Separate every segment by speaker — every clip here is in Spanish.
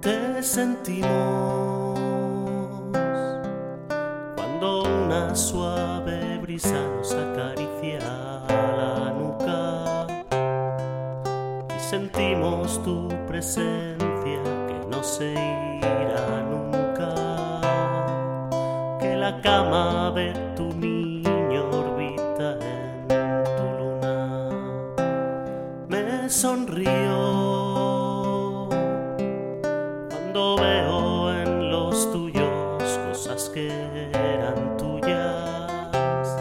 Speaker 1: Te sentimos. Cuando una suave brisa nos acaricia la nuca y sentimos tu presencia que no se irá nunca, que la cama de tu niño orbita en tu luna. Me sonrío tuyas,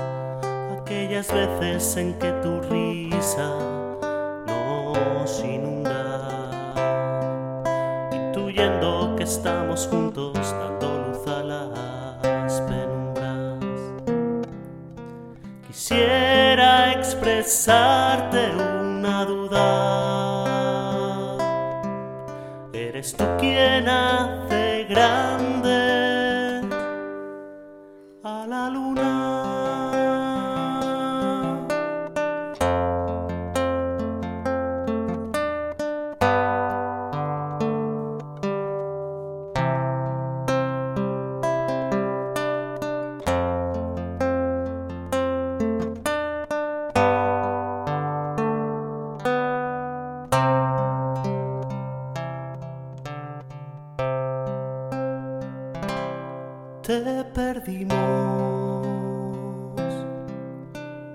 Speaker 1: aquellas veces en que tu risa nos inunda, intuyendo que estamos juntos dando luz a las penumbras. Quisiera expresarte una duda. Eres tú quien hace grande Te perdimos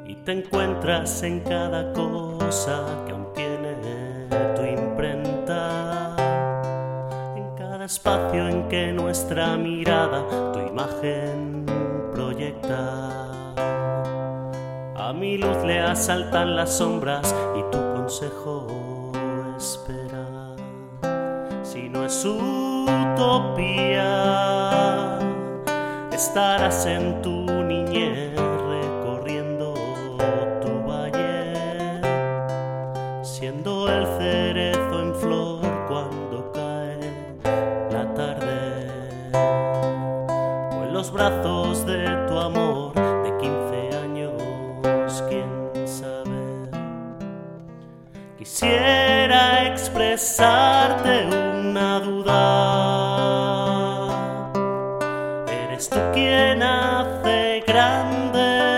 Speaker 1: y te encuentras en cada cosa que aún tiene tu imprenta, en cada espacio en que nuestra mirada tu imagen proyecta. A mi luz le asaltan las sombras y tu consejo espera. Si no es utopía, estarás en tu niñez recorriendo tu valle, siendo el cerezo en flor cuando cae la tarde, o en los brazos de tu amor de 15 años, quién sabe. Quisiera expresarte una duda. Eres tú quien hace grande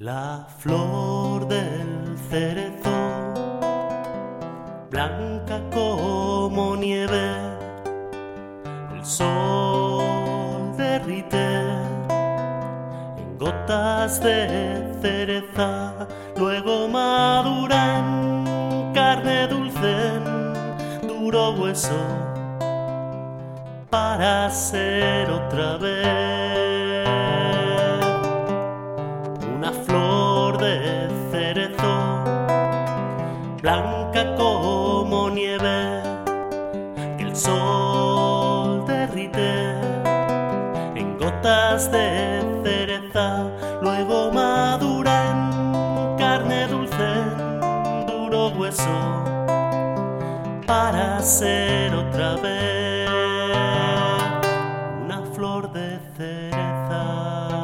Speaker 1: La flor del cerezo, blanca como nieve, el sol derrite en gotas de cereza, luego madura en carne dulce, duro hueso, para ser otra vez blanca como nieve, que el sol derrite en gotas de cereza, luego madura en carne dulce, en duro hueso, para ser otra vez una flor de cereza.